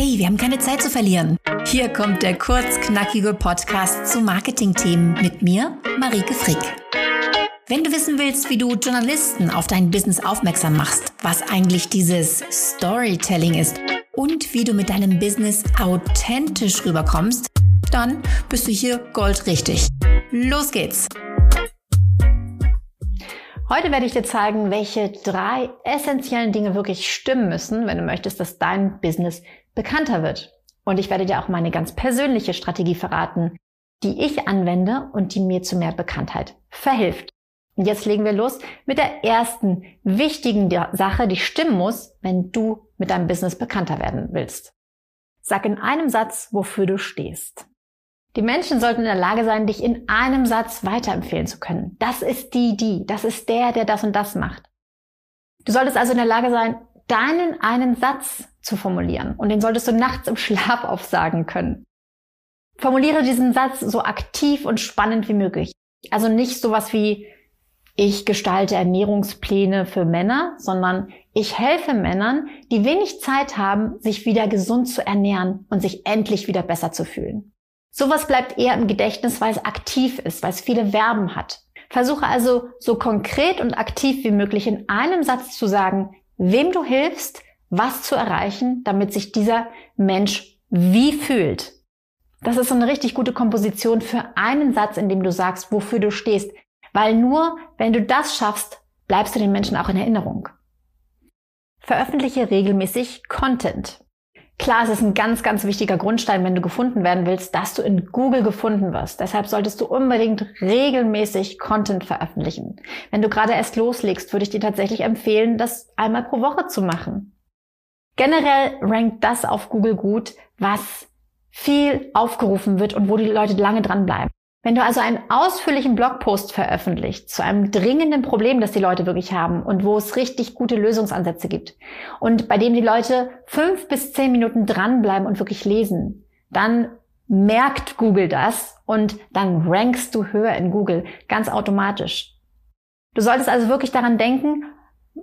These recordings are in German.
Hey, wir haben keine Zeit zu verlieren. Hier kommt der kurzknackige Podcast zu Marketingthemen mit mir, Marike Frick. Wenn du wissen willst, wie du Journalisten auf dein Business aufmerksam machst, was eigentlich dieses Storytelling ist und wie du mit deinem Business authentisch rüberkommst, dann bist du hier goldrichtig. Los geht's! Heute werde ich dir zeigen, welche drei essentiellen Dinge wirklich stimmen müssen, wenn du möchtest, dass dein Business bekannter wird. Und ich werde dir auch meine ganz persönliche Strategie verraten, die ich anwende und die mir zu mehr Bekanntheit verhilft. Und jetzt legen wir los mit der ersten wichtigen Sache, die stimmen muss, wenn du mit deinem Business bekannter werden willst. Sag in einem Satz, wofür du stehst. Die Menschen sollten in der Lage sein, dich in einem Satz weiterempfehlen zu können. Das ist die, die. Das ist der, der das und das macht. Du solltest also in der Lage sein, deinen einen Satz zu formulieren. Und den solltest du nachts im Schlaf aufsagen können. Formuliere diesen Satz so aktiv und spannend wie möglich. Also nicht sowas wie, ich gestalte Ernährungspläne für Männer, sondern ich helfe Männern, die wenig Zeit haben, sich wieder gesund zu ernähren und sich endlich wieder besser zu fühlen. Sowas bleibt eher im Gedächtnis, weil es aktiv ist, weil es viele Verben hat. Versuche also so konkret und aktiv wie möglich in einem Satz zu sagen, wem du hilfst, was zu erreichen, damit sich dieser Mensch wie fühlt. Das ist so eine richtig gute Komposition für einen Satz, in dem du sagst, wofür du stehst. Weil nur, wenn du das schaffst, bleibst du den Menschen auch in Erinnerung. Veröffentliche regelmäßig Content. Klar, es ist ein ganz, ganz wichtiger Grundstein, wenn du gefunden werden willst, dass du in Google gefunden wirst. Deshalb solltest du unbedingt regelmäßig Content veröffentlichen. Wenn du gerade erst loslegst, würde ich dir tatsächlich empfehlen, das einmal pro Woche zu machen. Generell rankt das auf Google gut, was viel aufgerufen wird und wo die Leute lange dranbleiben. Wenn du also einen ausführlichen Blogpost veröffentlicht zu einem dringenden Problem, das die Leute wirklich haben und wo es richtig gute Lösungsansätze gibt und bei dem die Leute fünf bis zehn Minuten dranbleiben und wirklich lesen, dann merkt Google das und dann rankst du höher in Google ganz automatisch. Du solltest also wirklich daran denken,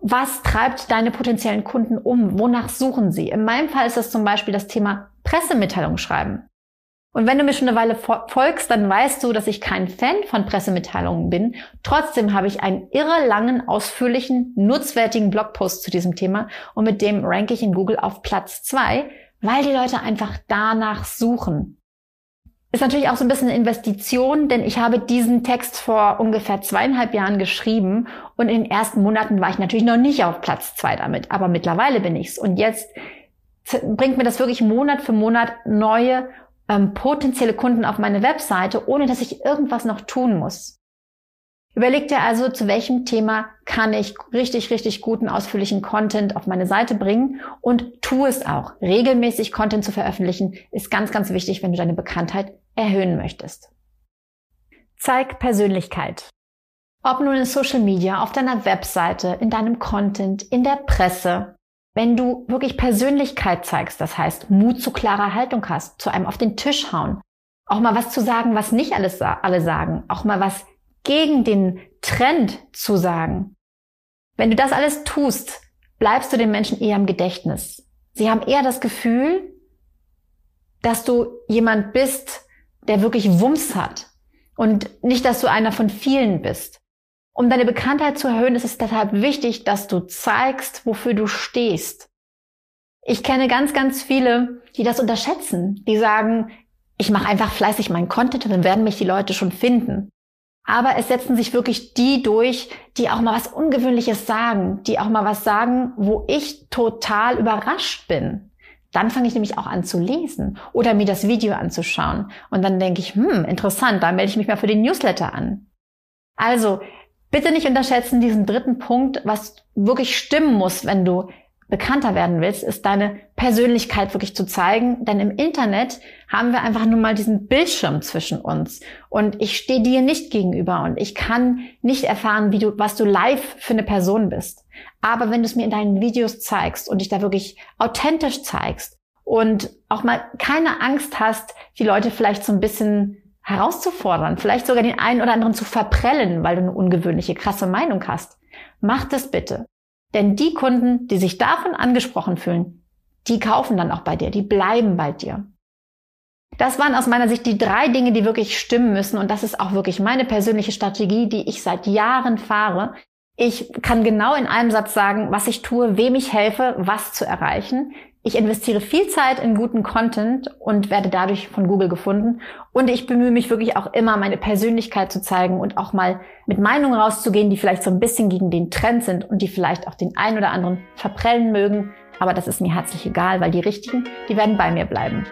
was treibt deine potenziellen Kunden um? Wonach suchen sie? In meinem Fall ist das zum Beispiel das Thema Pressemitteilung schreiben. Und wenn du mir schon eine Weile folgst, dann weißt du, dass ich kein Fan von Pressemitteilungen bin. Trotzdem habe ich einen irre langen, ausführlichen, nutzwertigen Blogpost zu diesem Thema und mit dem ranke ich in Google auf Platz zwei, weil die Leute einfach danach suchen. Ist natürlich auch so ein bisschen eine Investition, denn ich habe diesen Text vor ungefähr zweieinhalb Jahren geschrieben und in den ersten Monaten war ich natürlich noch nicht auf Platz zwei damit, aber mittlerweile bin ich's. Und jetzt bringt mir das wirklich Monat für Monat neue ähm, potenzielle Kunden auf meine Webseite, ohne dass ich irgendwas noch tun muss. Überleg dir also, zu welchem Thema kann ich richtig, richtig guten, ausführlichen Content auf meine Seite bringen und tu es auch. Regelmäßig Content zu veröffentlichen ist ganz, ganz wichtig, wenn du deine Bekanntheit erhöhen möchtest. Zeig Persönlichkeit. Ob nun in Social Media, auf deiner Webseite, in deinem Content, in der Presse, wenn du wirklich Persönlichkeit zeigst, das heißt Mut zu klarer Haltung hast, zu einem auf den Tisch hauen, auch mal was zu sagen, was nicht alles alle sagen, auch mal was gegen den Trend zu sagen. Wenn du das alles tust, bleibst du den Menschen eher im Gedächtnis. Sie haben eher das Gefühl, dass du jemand bist, der wirklich Wumms hat und nicht, dass du einer von vielen bist. Um deine Bekanntheit zu erhöhen, ist es deshalb wichtig, dass du zeigst, wofür du stehst. Ich kenne ganz, ganz viele, die das unterschätzen. Die sagen, ich mache einfach fleißig meinen Content und dann werden mich die Leute schon finden. Aber es setzen sich wirklich die durch, die auch mal was Ungewöhnliches sagen, die auch mal was sagen, wo ich total überrascht bin. Dann fange ich nämlich auch an zu lesen oder mir das Video anzuschauen. Und dann denke ich, hm, interessant, da melde ich mich mal für den Newsletter an. Also, Bitte nicht unterschätzen diesen dritten Punkt, was wirklich stimmen muss, wenn du bekannter werden willst, ist deine Persönlichkeit wirklich zu zeigen. Denn im Internet haben wir einfach nur mal diesen Bildschirm zwischen uns. Und ich stehe dir nicht gegenüber und ich kann nicht erfahren, wie du, was du live für eine Person bist. Aber wenn du es mir in deinen Videos zeigst und dich da wirklich authentisch zeigst und auch mal keine Angst hast, die Leute vielleicht so ein bisschen herauszufordern, vielleicht sogar den einen oder anderen zu verprellen, weil du eine ungewöhnliche, krasse Meinung hast. Mach das bitte. Denn die Kunden, die sich davon angesprochen fühlen, die kaufen dann auch bei dir, die bleiben bei dir. Das waren aus meiner Sicht die drei Dinge, die wirklich stimmen müssen. Und das ist auch wirklich meine persönliche Strategie, die ich seit Jahren fahre. Ich kann genau in einem Satz sagen, was ich tue, wem ich helfe, was zu erreichen. Ich investiere viel Zeit in guten Content und werde dadurch von Google gefunden. Und ich bemühe mich wirklich auch immer, meine Persönlichkeit zu zeigen und auch mal mit Meinungen rauszugehen, die vielleicht so ein bisschen gegen den Trend sind und die vielleicht auch den einen oder anderen verprellen mögen. Aber das ist mir herzlich egal, weil die richtigen, die werden bei mir bleiben.